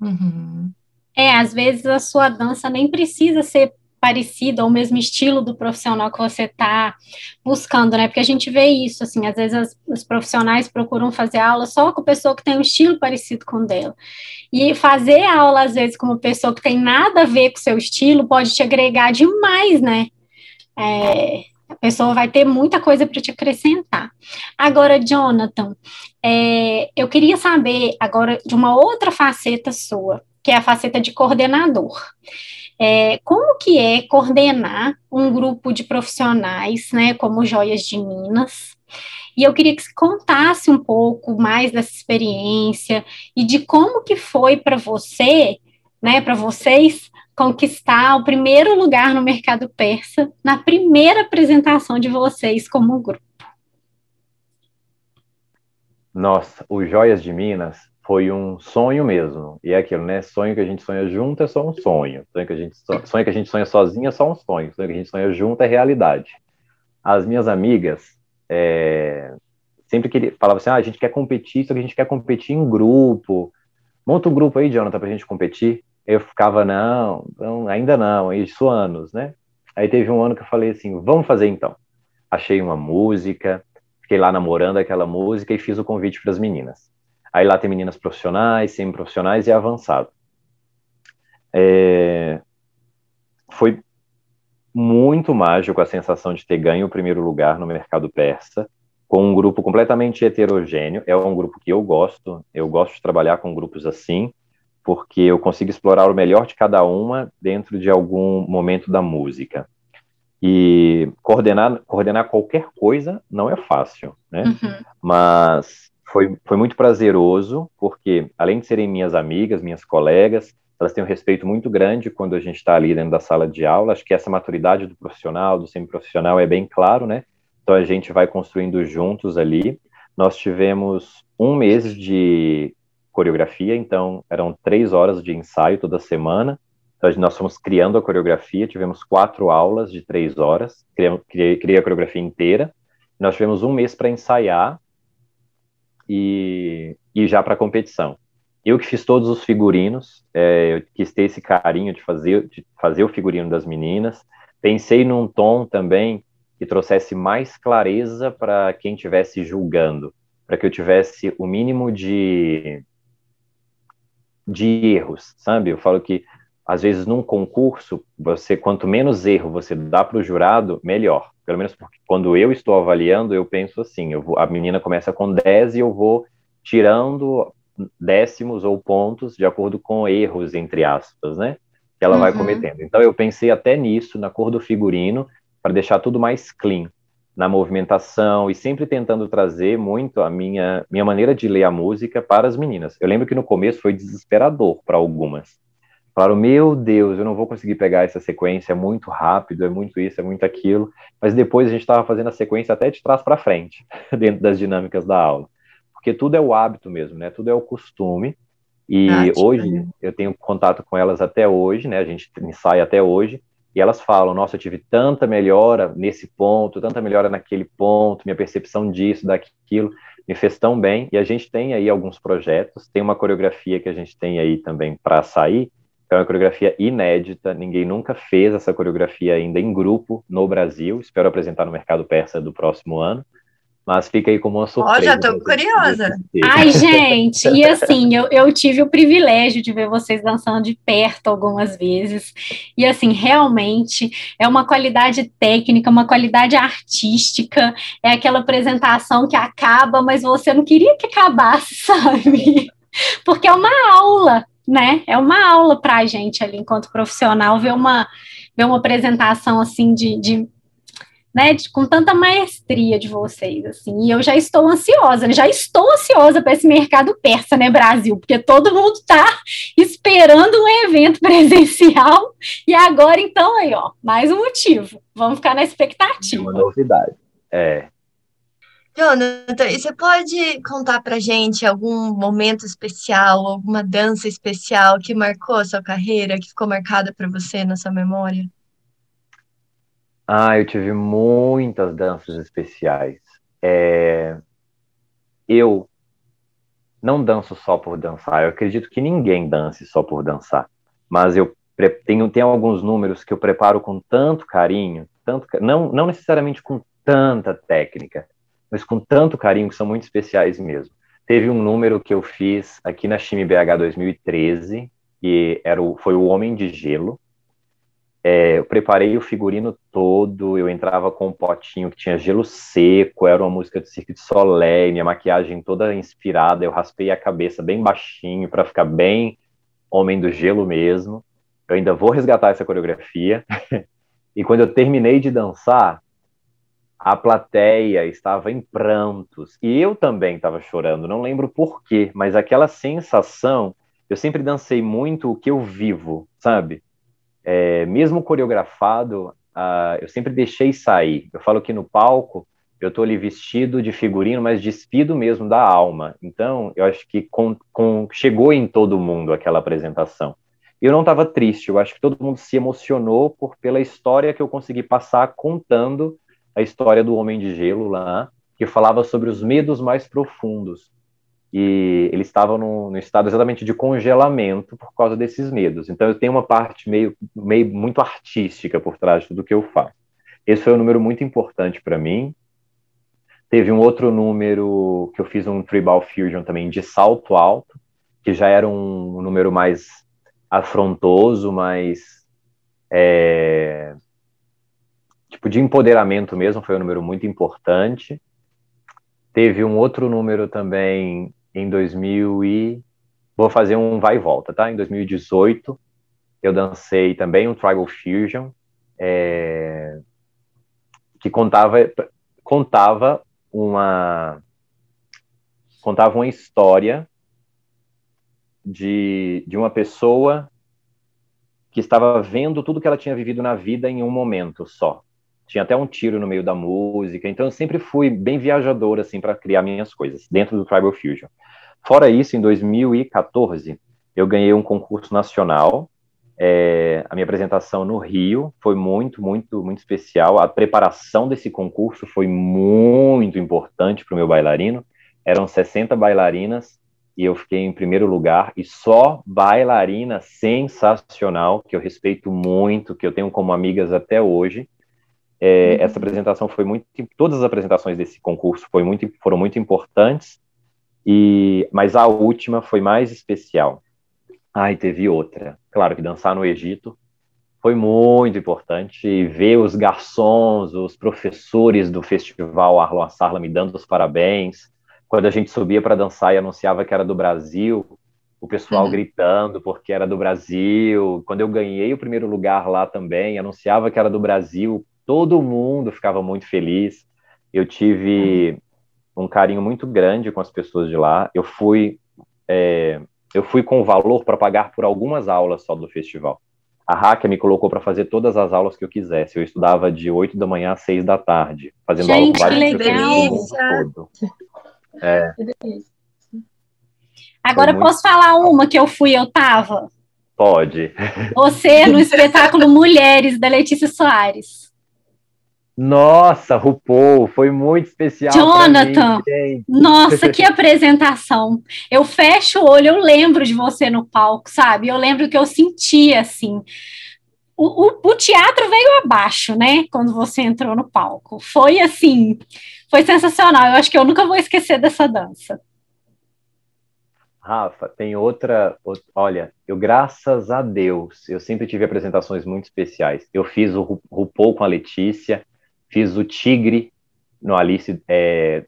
Uhum. É, às vezes a sua dança nem precisa ser parecida, ou mesmo estilo do profissional que você está buscando, né? Porque a gente vê isso, assim, às vezes as, os profissionais procuram fazer aula só com pessoa que tem um estilo parecido com o dela. E fazer aula, às vezes, com uma pessoa que tem nada a ver com o seu estilo pode te agregar demais, né? É, a pessoa vai ter muita coisa para te acrescentar. Agora, Jonathan, é, eu queria saber agora de uma outra faceta sua, que é a faceta de coordenador. É, como que é coordenar um grupo de profissionais, né, como Joias de Minas? E eu queria que você contasse um pouco mais dessa experiência e de como que foi para você, né, para vocês conquistar o primeiro lugar no mercado persa na primeira apresentação de vocês como grupo. Nossa, o Joias de Minas foi um sonho mesmo. E é aquilo, né? Sonho que a gente sonha junto é só um sonho. Sonho que a gente, sonho que a gente sonha sozinho é só um sonho. Sonho que a gente sonha junto é realidade. As minhas amigas é, sempre que falavam assim: ah, a gente quer competir, só que a gente quer competir em grupo. Monta um grupo aí, Jonathan, pra gente competir. Eu ficava, não, não ainda não, isso anos, né? Aí teve um ano que eu falei assim: vamos fazer então. Achei uma música, fiquei lá namorando aquela música e fiz o convite para as meninas. Aí lá tem meninas profissionais, semi-profissionais e avançado. É, foi muito mágico a sensação de ter ganho o primeiro lugar no mercado persa, com um grupo completamente heterogêneo. É um grupo que eu gosto, eu gosto de trabalhar com grupos assim, porque eu consigo explorar o melhor de cada uma dentro de algum momento da música. E coordenar, coordenar qualquer coisa não é fácil, né? Uhum. Mas foi, foi muito prazeroso, porque além de serem minhas amigas, minhas colegas, elas têm um respeito muito grande quando a gente está ali dentro da sala de aula. Acho que essa maturidade do profissional, do semiprofissional é bem claro, né? Então a gente vai construindo juntos ali. Nós tivemos um mês de coreografia, então eram três horas de ensaio toda semana. Então nós fomos criando a coreografia, tivemos quatro aulas de três horas, criei, criei a coreografia inteira. Nós tivemos um mês para ensaiar e, e já para a competição. Eu que fiz todos os figurinos, é, eu quis ter esse carinho de fazer, de fazer o figurino das meninas. Pensei num tom também que trouxesse mais clareza para quem estivesse julgando, para que eu tivesse o mínimo de, de erros, sabe? Eu falo que às vezes num concurso, você quanto menos erro você dá para o jurado, melhor. Pelo menos porque quando eu estou avaliando, eu penso assim, eu vou, a menina começa com 10 e eu vou tirando décimos ou pontos de acordo com erros, entre aspas, né? Que ela uhum. vai cometendo. Então eu pensei até nisso, na cor do figurino, para deixar tudo mais clean na movimentação e sempre tentando trazer muito a minha minha maneira de ler a música para as meninas. Eu lembro que no começo foi desesperador para algumas. Falaram, meu Deus, eu não vou conseguir pegar essa sequência, é muito rápido, é muito isso, é muito aquilo. Mas depois a gente estava fazendo a sequência até de trás para frente, dentro das dinâmicas da aula. Porque tudo é o hábito mesmo, né? Tudo é o costume. E ah, hoje eu tenho contato com elas até hoje, né? A gente ensaia até hoje. E elas falam: Nossa, eu tive tanta melhora nesse ponto, tanta melhora naquele ponto, minha percepção disso, daquilo, me fez tão bem. E a gente tem aí alguns projetos, tem uma coreografia que a gente tem aí também para sair, é uma coreografia inédita, ninguém nunca fez essa coreografia ainda em grupo no Brasil. Espero apresentar no mercado persa do próximo ano. Mas fica aí como uma surpresa. Ó, oh, já tô curiosa. Ai, gente, e assim, eu, eu tive o privilégio de ver vocês dançando de perto algumas vezes. E assim, realmente é uma qualidade técnica, uma qualidade artística. É aquela apresentação que acaba, mas você não queria que acabasse, sabe? Porque é uma aula, né? É uma aula para a gente ali, enquanto profissional, ver uma, ver uma apresentação assim de, de né, de, com tanta maestria de vocês, assim, e eu já estou ansiosa, já estou ansiosa para esse mercado persa, né, Brasil, porque todo mundo está esperando um evento presencial, e agora, então, aí, ó, mais um motivo, vamos ficar na expectativa. Uma novidade, é. Jonathan, e você pode contar para gente algum momento especial, alguma dança especial que marcou a sua carreira, que ficou marcada para você na sua memória? Ah, eu tive muitas danças especiais. É... Eu não danço só por dançar. Eu acredito que ninguém dance só por dançar. Mas eu tenho, tenho alguns números que eu preparo com tanto carinho, tanto não, não necessariamente com tanta técnica, mas com tanto carinho que são muito especiais mesmo. Teve um número que eu fiz aqui na Chime BH 2013, que era o, foi o Homem de Gelo, é, eu preparei o figurino todo, eu entrava com um potinho que tinha gelo seco, era uma música do Cirque de Soleil, minha maquiagem toda inspirada, eu raspei a cabeça bem baixinho para ficar bem homem do gelo mesmo. Eu ainda vou resgatar essa coreografia. e quando eu terminei de dançar, a plateia estava em prantos e eu também estava chorando, não lembro por quê, mas aquela sensação, eu sempre dancei muito o que eu vivo, sabe? é, mesmo coreografado, uh, eu sempre deixei sair. Eu falo que no palco eu estou ali vestido de figurino, mas despido mesmo da alma. Então, eu acho que com, com, chegou em todo mundo aquela apresentação. Eu não estava triste, eu acho que todo mundo se emocionou por pela história que eu consegui passar contando a história do Homem de Gelo lá, que falava sobre os medos mais profundos e ele estava no, no, estado exatamente de congelamento por causa desses medos. Então eu tenho uma parte meio, meio muito artística por trás de tudo que eu faço. Esse foi um número muito importante para mim. Teve um outro número que eu fiz um tribal fusion também de salto alto, que já era um número mais afrontoso, mais é, tipo de empoderamento mesmo, foi um número muito importante. Teve um outro número também em 2000 e vou fazer um vai e volta, tá? Em 2018 eu dancei também um Tribal Fusion é, que contava contava uma contava uma história de, de uma pessoa que estava vendo tudo que ela tinha vivido na vida em um momento só. Tinha até um tiro no meio da música, então eu sempre fui bem viajador assim para criar minhas coisas dentro do Tribal Fusion. Fora isso, em 2014, eu ganhei um concurso nacional. É, a minha apresentação no Rio foi muito, muito, muito especial. A preparação desse concurso foi muito importante para o meu bailarino. Eram 60 bailarinas e eu fiquei em primeiro lugar. E só bailarina sensacional, que eu respeito muito, que eu tenho como amigas até hoje. É, uhum. Essa apresentação foi muito. Todas as apresentações desse concurso foi muito, foram muito importantes e, mas a última foi mais especial. E teve outra. Claro que dançar no Egito foi muito importante. Ver os garçons, os professores do festival Arlo Sarla me dando os parabéns. Quando a gente subia para dançar e anunciava que era do Brasil, o pessoal uhum. gritando porque era do Brasil. Quando eu ganhei o primeiro lugar lá também, anunciava que era do Brasil, todo mundo ficava muito feliz. Eu tive um carinho muito grande com as pessoas de lá. Eu fui, é, eu fui com valor para pagar por algumas aulas só do festival. A Raquel me colocou para fazer todas as aulas que eu quisesse. Eu estudava de 8 da manhã às 6 da tarde, fazendo Gente, aula com vários professores todo. É. Agora muito... posso falar uma que eu fui, eu tava? Pode. Você no espetáculo Mulheres da Letícia Soares. Nossa, RuPaul, foi muito especial. Jonathan, mim, nossa, que apresentação. Eu fecho o olho, eu lembro de você no palco, sabe? Eu lembro que eu sentia assim. O, o, o, teatro veio abaixo, né? Quando você entrou no palco. Foi assim, foi sensacional. Eu acho que eu nunca vou esquecer dessa dança. Rafa, tem outra, outra. Olha, eu, graças a Deus, eu sempre tive apresentações muito especiais. Eu fiz o RuPaul com a Letícia, Fiz o Tigre no Alice é,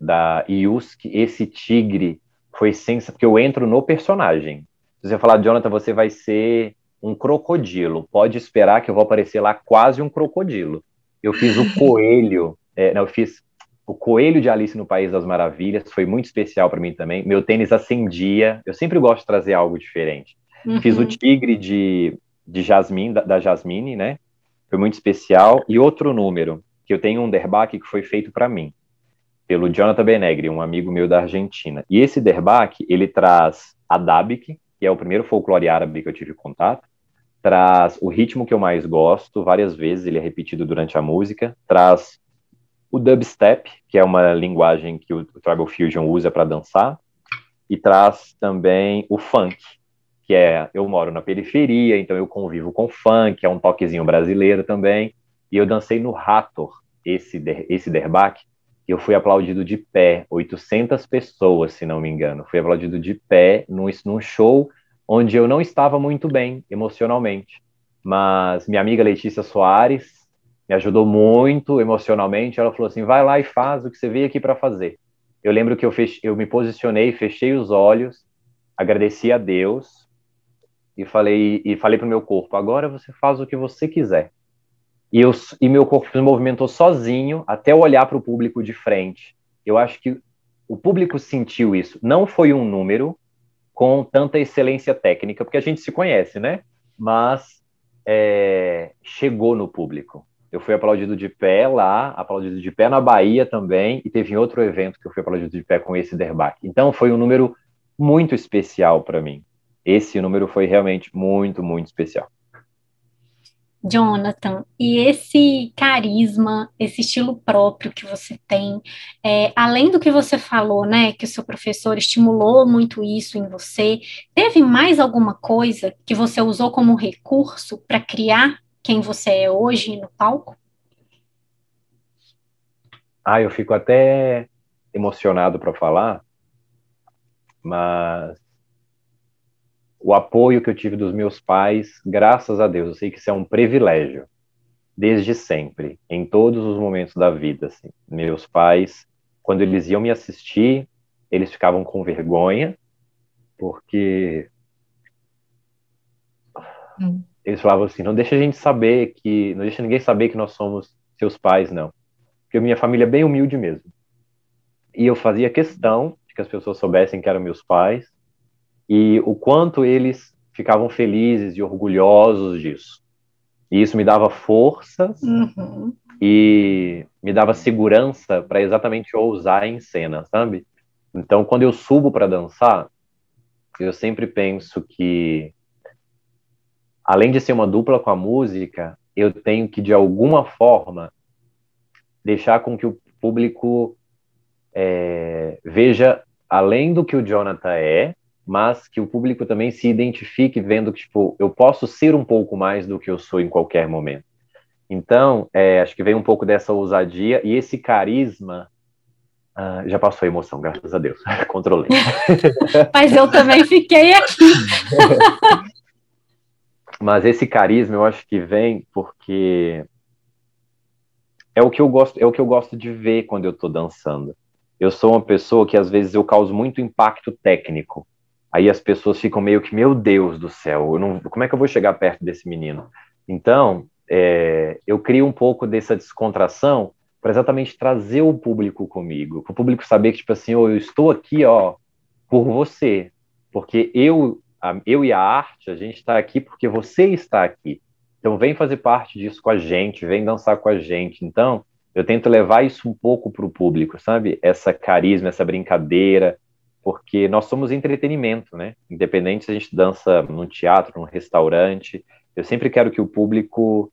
da Yusk. Esse Tigre foi sensacional, porque eu entro no personagem. Se você falar, Jonathan, você vai ser um crocodilo. Pode esperar que eu vou aparecer lá quase um crocodilo. Eu fiz o coelho, é, não, eu fiz o coelho de Alice no País das Maravilhas, foi muito especial para mim também. Meu tênis acendia, eu sempre gosto de trazer algo diferente. Uhum. Fiz o tigre de, de Jasmine, da, da Jasmine, né? Foi muito especial. E outro número, que eu tenho um derbaque que foi feito para mim, pelo Jonathan Benegri, um amigo meu da Argentina. E esse derbaque, ele traz a Dabik, que é o primeiro folclore árabe que eu tive contato, traz o ritmo que eu mais gosto, várias vezes ele é repetido durante a música, traz o dubstep, que é uma linguagem que o, Tribal Fusion usa para dançar, e traz também o funk, que é, eu moro na periferia, então eu convivo com funk, é um toquezinho brasileiro também, e eu dancei no Hathor, esse, esse derbaque, e eu fui aplaudido de pé, 800 pessoas, se não me engano. Fui aplaudido de pé num, num show onde eu não estava muito bem emocionalmente. Mas minha amiga Letícia Soares me ajudou muito emocionalmente. Ela falou assim: vai lá e faz o que você veio aqui para fazer. Eu lembro que eu, fech... eu me posicionei, fechei os olhos, agradeci a Deus e falei e falei para o meu corpo: agora você faz o que você quiser. E, eu, e meu corpo se movimentou sozinho até eu olhar para o público de frente. Eu acho que o público sentiu isso. Não foi um número com tanta excelência técnica, porque a gente se conhece, né? Mas é, chegou no público. Eu fui aplaudido de pé lá, aplaudido de pé na Bahia também, e teve outro evento que eu fui aplaudido de pé com esse derbaque. Então foi um número muito especial para mim. Esse número foi realmente muito, muito especial. Jonathan, e esse carisma, esse estilo próprio que você tem, é, além do que você falou, né, que o seu professor estimulou muito isso em você, teve mais alguma coisa que você usou como recurso para criar quem você é hoje no palco? Ah, eu fico até emocionado para falar, mas o apoio que eu tive dos meus pais, graças a Deus, eu sei que isso é um privilégio, desde sempre, em todos os momentos da vida. Assim. Meus pais, quando eles iam me assistir, eles ficavam com vergonha, porque hum. eles falavam assim: não deixa a gente saber que, não deixa ninguém saber que nós somos seus pais, não. Porque minha família é bem humilde mesmo. E eu fazia questão de que as pessoas soubessem que eram meus pais, e o quanto eles ficavam felizes e orgulhosos disso. E isso me dava forças uhum. e me dava segurança para exatamente ousar em cena, sabe? Então, quando eu subo para dançar, eu sempre penso que, além de ser uma dupla com a música, eu tenho que, de alguma forma, deixar com que o público é, veja além do que o Jonathan é, mas que o público também se identifique vendo que, tipo, eu posso ser um pouco mais do que eu sou em qualquer momento. Então, é, acho que vem um pouco dessa ousadia e esse carisma. Ah, já passou a emoção, graças a Deus. Controlei. Mas eu também fiquei aqui. Mas esse carisma eu acho que vem porque é o que eu gosto, é o que eu gosto de ver quando eu estou dançando. Eu sou uma pessoa que às vezes eu causo muito impacto técnico. Aí as pessoas ficam meio que, meu Deus do céu, não, como é que eu vou chegar perto desse menino? Então, é, eu crio um pouco dessa descontração para exatamente trazer o público comigo, para o público saber que, tipo assim, oh, eu estou aqui, ó, por você, porque eu, a, eu e a arte, a gente está aqui porque você está aqui. Então, vem fazer parte disso com a gente, vem dançar com a gente. Então, eu tento levar isso um pouco para o público, sabe? Essa carisma, essa brincadeira, porque nós somos entretenimento, né? Independente se a gente dança num teatro, num restaurante, eu sempre quero que o público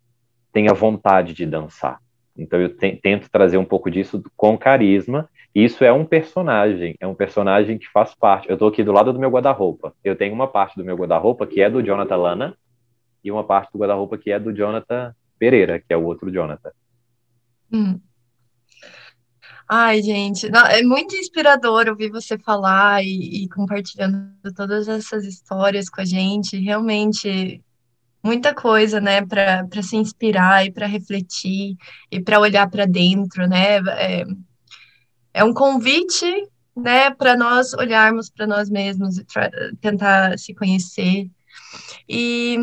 tenha vontade de dançar. Então eu te tento trazer um pouco disso com carisma. E isso é um personagem, é um personagem que faz parte. Eu estou aqui do lado do meu guarda-roupa. Eu tenho uma parte do meu guarda-roupa que é do Jonathan Lana e uma parte do guarda-roupa que é do Jonathan Pereira, que é o outro Jonathan. Hum. Ai, gente, não, é muito inspirador ouvir você falar e, e compartilhando todas essas histórias com a gente. Realmente, muita coisa, né, para se inspirar e para refletir e para olhar para dentro, né? É, é um convite, né, para nós olharmos para nós mesmos e tentar se conhecer. E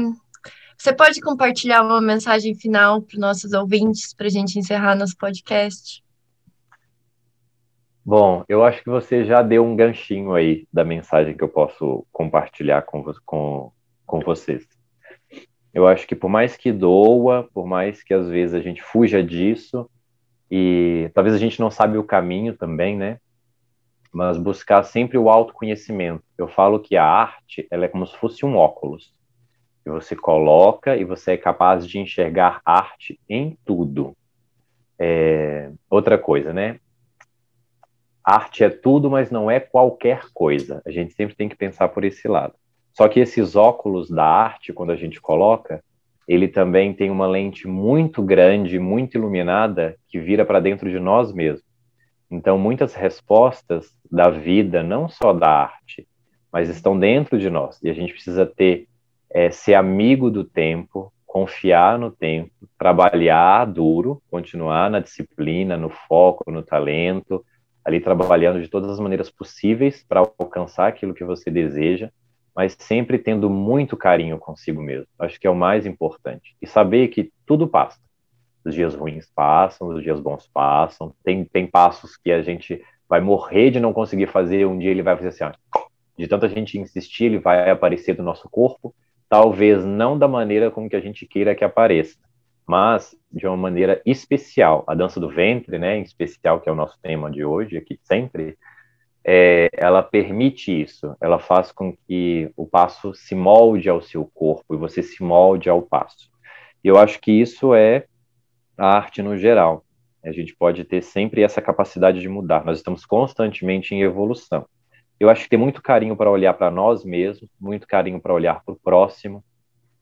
você pode compartilhar uma mensagem final para os nossos ouvintes para a gente encerrar nosso podcast? Bom, eu acho que você já deu um ganchinho aí da mensagem que eu posso compartilhar com, com, com vocês. Eu acho que por mais que doa, por mais que às vezes a gente fuja disso, e talvez a gente não sabe o caminho também, né? Mas buscar sempre o autoconhecimento. Eu falo que a arte, ela é como se fosse um óculos. Que você coloca e você é capaz de enxergar arte em tudo. É, outra coisa, né? Arte é tudo, mas não é qualquer coisa. A gente sempre tem que pensar por esse lado. Só que esses óculos da arte, quando a gente coloca, ele também tem uma lente muito grande, muito iluminada, que vira para dentro de nós mesmos. Então, muitas respostas da vida, não só da arte, mas estão dentro de nós. E a gente precisa ter, é, ser amigo do tempo, confiar no tempo, trabalhar duro, continuar na disciplina, no foco, no talento, ali trabalhando de todas as maneiras possíveis para alcançar aquilo que você deseja, mas sempre tendo muito carinho consigo mesmo. Acho que é o mais importante. E saber que tudo passa. Os dias ruins passam, os dias bons passam. Tem, tem passos que a gente vai morrer de não conseguir fazer, um dia ele vai fazer assim, ó, de tanta gente insistir, ele vai aparecer do nosso corpo, talvez não da maneira como que a gente queira que apareça, mas de uma maneira especial. A dança do ventre, né, em especial, que é o nosso tema de hoje aqui sempre, é, ela permite isso, ela faz com que o passo se molde ao seu corpo e você se molde ao passo. E eu acho que isso é a arte no geral. A gente pode ter sempre essa capacidade de mudar. Nós estamos constantemente em evolução. Eu acho que tem muito carinho para olhar para nós mesmos, muito carinho para olhar para o próximo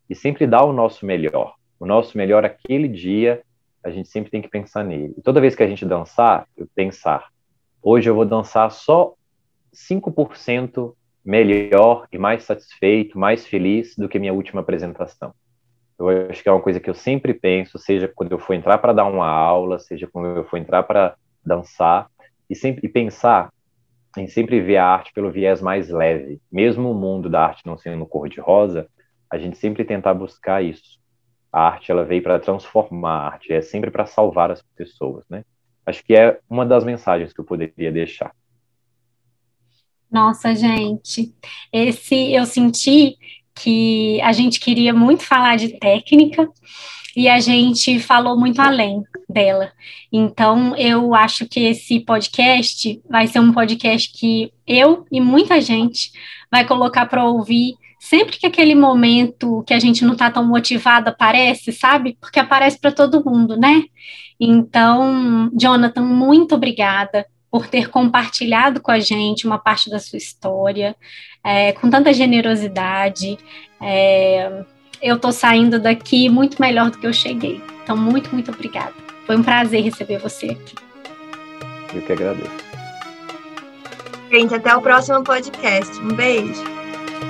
e sempre dar o nosso melhor o nosso melhor aquele dia, a gente sempre tem que pensar nele. E toda vez que a gente dançar, eu pensar, hoje eu vou dançar só 5% melhor e mais satisfeito, mais feliz do que minha última apresentação. Eu acho que é uma coisa que eu sempre penso, seja quando eu for entrar para dar uma aula, seja quando eu for entrar para dançar, e sempre e pensar em sempre ver a arte pelo viés mais leve. Mesmo o mundo da arte não sendo cor-de-rosa, a gente sempre tentar buscar isso a arte ela veio para transformar a arte, é sempre para salvar as pessoas, né? Acho que é uma das mensagens que eu poderia deixar. Nossa, gente, esse eu senti que a gente queria muito falar de técnica e a gente falou muito além dela. Então, eu acho que esse podcast vai ser um podcast que eu e muita gente vai colocar para ouvir sempre que aquele momento que a gente não está tão motivado aparece, sabe? Porque aparece para todo mundo, né? Então, Jonathan, muito obrigada por ter compartilhado com a gente uma parte da sua história, é, com tanta generosidade. É, eu estou saindo daqui muito melhor do que eu cheguei. Então, muito, muito obrigada. Foi um prazer receber você aqui. Eu que agradeço. Gente, até o próximo podcast. Um beijo.